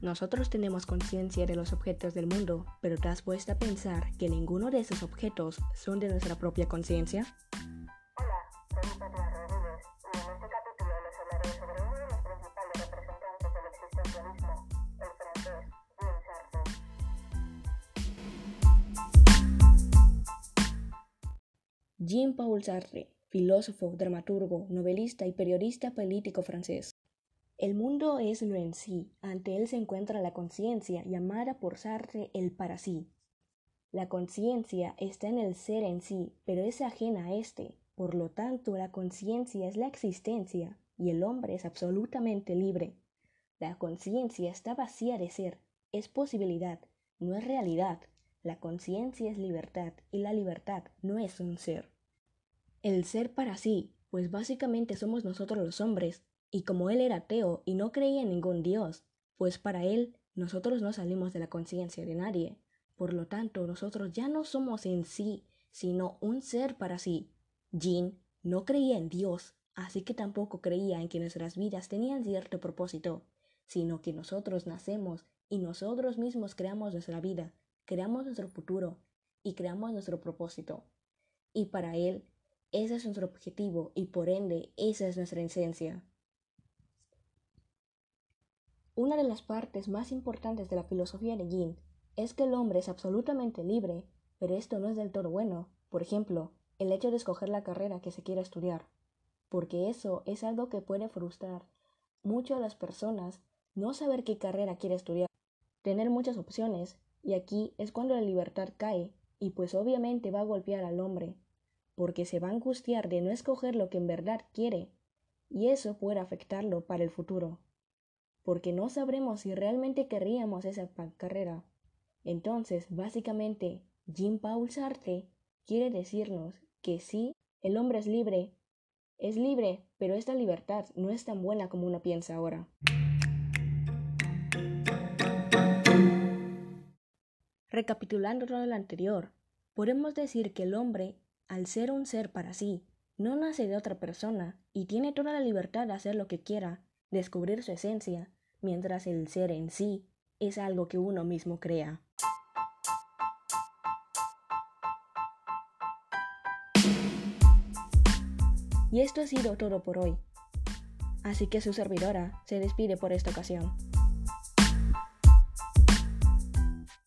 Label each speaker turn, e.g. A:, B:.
A: Nosotros tenemos conciencia de los objetos del mundo, pero ¿te has puesto a pensar que ninguno de esos objetos son de nuestra propia conciencia?
B: Hola, soy Patricia Rodríguez y en este capítulo les hablaré sobre uno de los principales representantes del existencialismo, el francés Jean Sartre.
A: Jean-Paul Sartre, filósofo, dramaturgo, novelista y periodista político francés. El mundo es lo en sí, ante él se encuentra la conciencia, llamada por Sartre el para sí. La conciencia está en el ser en sí, pero es ajena a éste. Por lo tanto, la conciencia es la existencia, y el hombre es absolutamente libre. La conciencia está vacía de ser, es posibilidad, no es realidad. La conciencia es libertad, y la libertad no es un ser. El ser para sí, pues básicamente somos nosotros los hombres, y como él era ateo y no creía en ningún Dios, pues para él nosotros no salimos de la conciencia de nadie, por lo tanto nosotros ya no somos en sí, sino un ser para sí. Jean no creía en Dios, así que tampoco creía en que nuestras vidas tenían cierto propósito, sino que nosotros nacemos y nosotros mismos creamos nuestra vida, creamos nuestro futuro y creamos nuestro propósito. Y para él, ese es nuestro objetivo y por ende esa es nuestra esencia. Una de las partes más importantes de la filosofía de Jean es que el hombre es absolutamente libre, pero esto no es del todo bueno. Por ejemplo, el hecho de escoger la carrera que se quiera estudiar, porque eso es algo que puede frustrar mucho a las personas no saber qué carrera quiere estudiar, tener muchas opciones, y aquí es cuando la libertad cae, y pues obviamente va a golpear al hombre, porque se va a angustiar de no escoger lo que en verdad quiere, y eso puede afectarlo para el futuro porque no sabremos si realmente querríamos esa carrera. Entonces, básicamente, Jean-Paul Sartre quiere decirnos que sí, el hombre es libre, es libre, pero esta libertad no es tan buena como uno piensa ahora. Recapitulando todo lo anterior, podemos decir que el hombre, al ser un ser para sí, no nace de otra persona y tiene toda la libertad de hacer lo que quiera, descubrir su esencia, mientras el ser en sí es algo que uno mismo crea. Y esto ha sido todo por hoy. Así que su servidora se despide por esta ocasión.